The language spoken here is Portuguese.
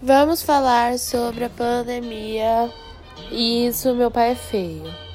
Vamos falar sobre a pandemia e isso, meu pai é feio.